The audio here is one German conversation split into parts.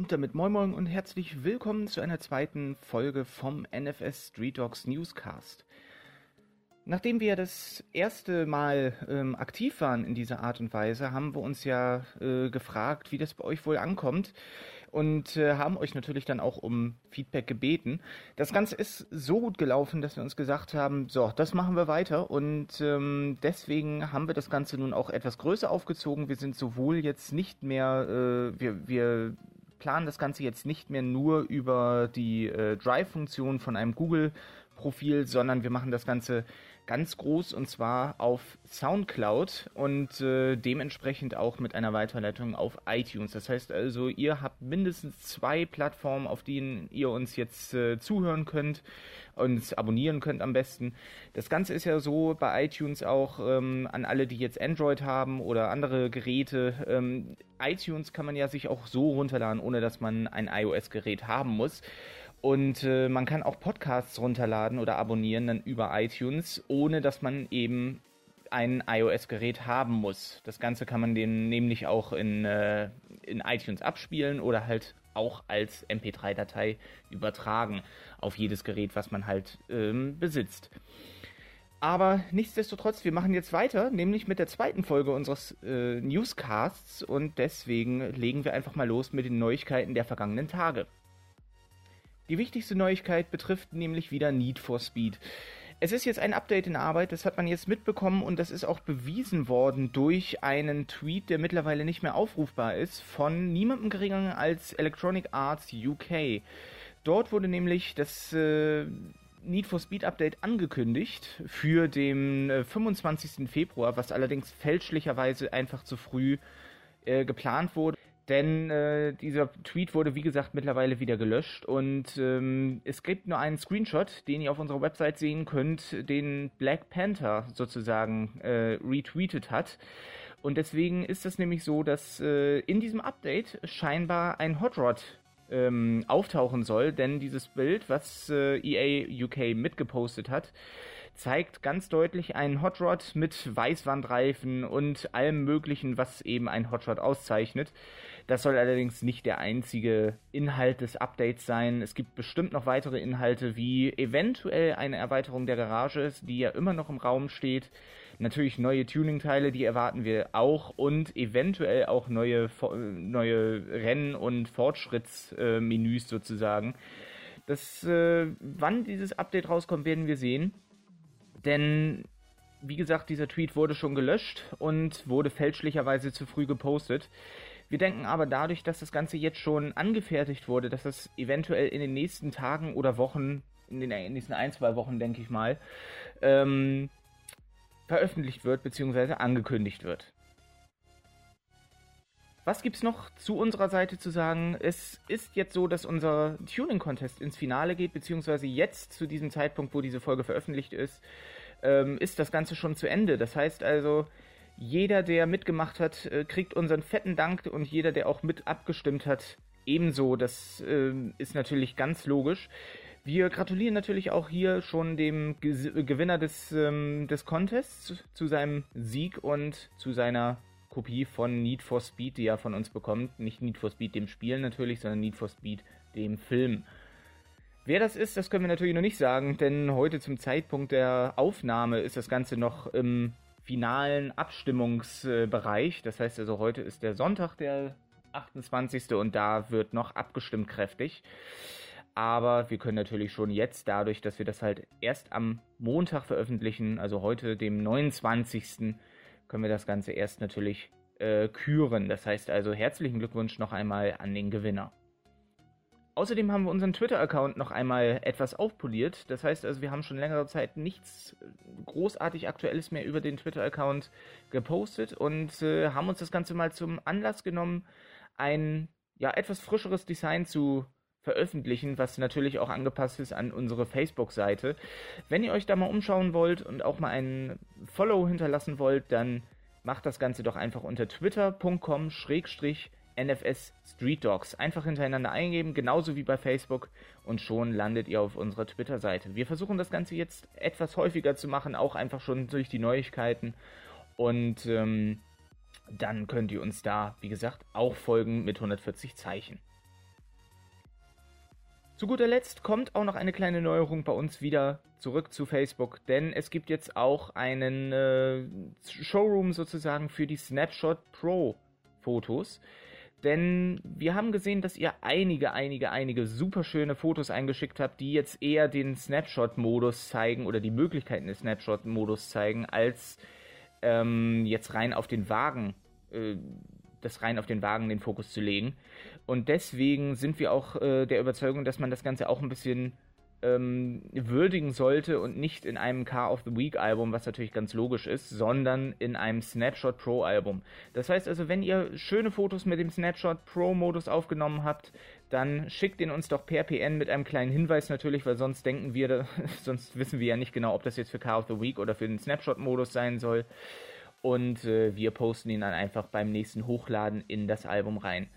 Und damit moin moin und herzlich willkommen zu einer zweiten Folge vom NFS Street Dogs Newscast. Nachdem wir das erste Mal ähm, aktiv waren in dieser Art und Weise, haben wir uns ja äh, gefragt, wie das bei euch wohl ankommt und äh, haben euch natürlich dann auch um Feedback gebeten. Das Ganze ist so gut gelaufen, dass wir uns gesagt haben, so, das machen wir weiter und ähm, deswegen haben wir das Ganze nun auch etwas größer aufgezogen. Wir sind sowohl jetzt nicht mehr, äh, wir, wir planen das Ganze jetzt nicht mehr nur über die äh, Drive-Funktion von einem Google-Profil, sondern wir machen das Ganze ganz groß und zwar auf SoundCloud und äh, dementsprechend auch mit einer Weiterleitung auf iTunes. Das heißt also, ihr habt mindestens zwei Plattformen, auf denen ihr uns jetzt äh, zuhören könnt und abonnieren könnt am besten. Das Ganze ist ja so bei iTunes auch ähm, an alle, die jetzt Android haben oder andere Geräte. Ähm, iTunes kann man ja sich auch so runterladen, ohne dass man ein iOS-Gerät haben muss. Und äh, man kann auch Podcasts runterladen oder abonnieren dann über iTunes, ohne dass man eben ein iOS-Gerät haben muss. Das Ganze kann man den nämlich auch in, äh, in iTunes abspielen oder halt auch als MP3-Datei übertragen auf jedes Gerät, was man halt ähm, besitzt. Aber nichtsdestotrotz, wir machen jetzt weiter, nämlich mit der zweiten Folge unseres äh, Newscasts und deswegen legen wir einfach mal los mit den Neuigkeiten der vergangenen Tage. Die wichtigste Neuigkeit betrifft nämlich wieder Need for Speed. Es ist jetzt ein Update in Arbeit, das hat man jetzt mitbekommen und das ist auch bewiesen worden durch einen Tweet, der mittlerweile nicht mehr aufrufbar ist, von niemandem geringer als Electronic Arts UK. Dort wurde nämlich das äh, Need for Speed Update angekündigt für den äh, 25. Februar, was allerdings fälschlicherweise einfach zu früh äh, geplant wurde. Denn äh, dieser Tweet wurde, wie gesagt, mittlerweile wieder gelöscht und ähm, es gibt nur einen Screenshot, den ihr auf unserer Website sehen könnt, den Black Panther sozusagen äh, retweetet hat. Und deswegen ist es nämlich so, dass äh, in diesem Update scheinbar ein Hot Rod ähm, auftauchen soll, denn dieses Bild, was äh, EA UK mitgepostet hat, zeigt ganz deutlich einen Hot Rod mit Weißwandreifen und allem möglichen, was eben ein Hot Rod auszeichnet. Das soll allerdings nicht der einzige Inhalt des Updates sein. Es gibt bestimmt noch weitere Inhalte, wie eventuell eine Erweiterung der Garage, die ja immer noch im Raum steht. Natürlich neue Tuning-Teile, die erwarten wir auch und eventuell auch neue, neue Rennen- und Fortschrittsmenüs sozusagen. Das, äh, wann dieses Update rauskommt, werden wir sehen. Denn, wie gesagt, dieser Tweet wurde schon gelöscht und wurde fälschlicherweise zu früh gepostet. Wir denken aber dadurch, dass das Ganze jetzt schon angefertigt wurde, dass das eventuell in den nächsten Tagen oder Wochen, in den nächsten ein, zwei Wochen, denke ich mal, ähm, veröffentlicht wird bzw. angekündigt wird. Was gibt's noch zu unserer Seite zu sagen? Es ist jetzt so, dass unser Tuning-Contest ins Finale geht, beziehungsweise jetzt zu diesem Zeitpunkt, wo diese Folge veröffentlicht ist, ähm, ist das Ganze schon zu Ende. Das heißt also, jeder, der mitgemacht hat, äh, kriegt unseren fetten Dank und jeder, der auch mit abgestimmt hat, ebenso. Das äh, ist natürlich ganz logisch. Wir gratulieren natürlich auch hier schon dem Gewinner des, ähm, des Contests zu seinem Sieg und zu seiner Kopie von Need for Speed, die er von uns bekommt. Nicht Need for Speed dem Spiel natürlich, sondern Need for Speed dem Film. Wer das ist, das können wir natürlich noch nicht sagen, denn heute zum Zeitpunkt der Aufnahme ist das Ganze noch im finalen Abstimmungsbereich. Das heißt also, heute ist der Sonntag, der 28. und da wird noch abgestimmt kräftig. Aber wir können natürlich schon jetzt, dadurch, dass wir das halt erst am Montag veröffentlichen, also heute dem 29 können wir das Ganze erst natürlich äh, küren. Das heißt also herzlichen Glückwunsch noch einmal an den Gewinner. Außerdem haben wir unseren Twitter-Account noch einmal etwas aufpoliert. Das heißt also, wir haben schon längere Zeit nichts großartig Aktuelles mehr über den Twitter-Account gepostet und äh, haben uns das Ganze mal zum Anlass genommen, ein ja etwas frischeres Design zu veröffentlichen, was natürlich auch angepasst ist an unsere Facebook-Seite. Wenn ihr euch da mal umschauen wollt und auch mal einen Follow hinterlassen wollt, dann macht das Ganze doch einfach unter twitter.com NFS Street Dogs. Einfach hintereinander eingeben, genauso wie bei Facebook und schon landet ihr auf unserer Twitter-Seite. Wir versuchen das Ganze jetzt etwas häufiger zu machen, auch einfach schon durch die Neuigkeiten und ähm, dann könnt ihr uns da, wie gesagt, auch folgen mit 140 Zeichen. Zu guter Letzt kommt auch noch eine kleine Neuerung bei uns wieder zurück zu Facebook, denn es gibt jetzt auch einen äh, Showroom sozusagen für die Snapshot Pro Fotos. Denn wir haben gesehen, dass ihr einige, einige, einige super schöne Fotos eingeschickt habt, die jetzt eher den Snapshot-Modus zeigen oder die Möglichkeiten des Snapshot-Modus zeigen, als ähm, jetzt rein auf den Wagen, äh, das rein auf den Wagen den Fokus zu legen. Und deswegen sind wir auch äh, der Überzeugung, dass man das Ganze auch ein bisschen ähm, würdigen sollte und nicht in einem Car of the Week Album, was natürlich ganz logisch ist, sondern in einem Snapshot Pro Album. Das heißt also, wenn ihr schöne Fotos mit dem Snapshot Pro Modus aufgenommen habt, dann schickt ihn uns doch per PN mit einem kleinen Hinweis natürlich, weil sonst denken wir, sonst wissen wir ja nicht genau, ob das jetzt für Car of the Week oder für den Snapshot Modus sein soll. Und äh, wir posten ihn dann einfach beim nächsten Hochladen in das Album rein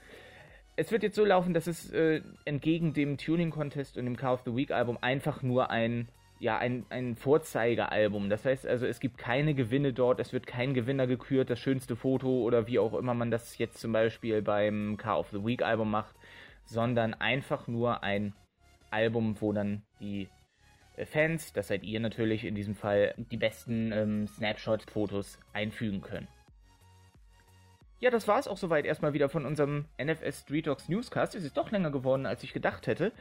es wird jetzt so laufen, dass es äh, entgegen dem Tuning Contest und dem Car of the Week Album einfach nur ein ja, ein, ein Vorzeigealbum. Das heißt also, es gibt keine Gewinne dort, es wird kein Gewinner gekürt, das schönste Foto oder wie auch immer man das jetzt zum Beispiel beim Car of the Week Album macht, sondern einfach nur ein Album, wo dann die äh, Fans, das seid ihr natürlich in diesem Fall, die besten ähm, Snapshot-Fotos einfügen können. Ja, das war es auch soweit erstmal wieder von unserem NFS Street Dogs Newscast. Es ist doch länger geworden, als ich gedacht hätte.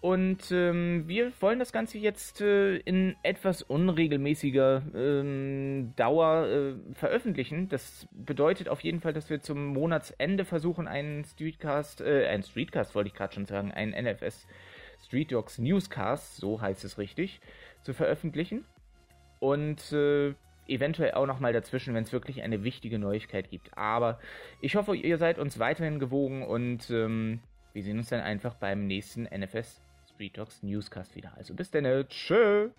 Und ähm, wir wollen das Ganze jetzt äh, in etwas unregelmäßiger ähm, Dauer äh, veröffentlichen. Das bedeutet auf jeden Fall, dass wir zum Monatsende versuchen, einen Streetcast, äh, einen Streetcast wollte ich gerade schon sagen, einen NFS Street Dogs Newscast, so heißt es richtig, zu veröffentlichen. Und äh, eventuell auch nochmal dazwischen, wenn es wirklich eine wichtige Neuigkeit gibt. Aber ich hoffe, ihr seid uns weiterhin gewogen und ähm, wir sehen uns dann einfach beim nächsten NFS Street Talks Newscast wieder. Also bis dann, tschö!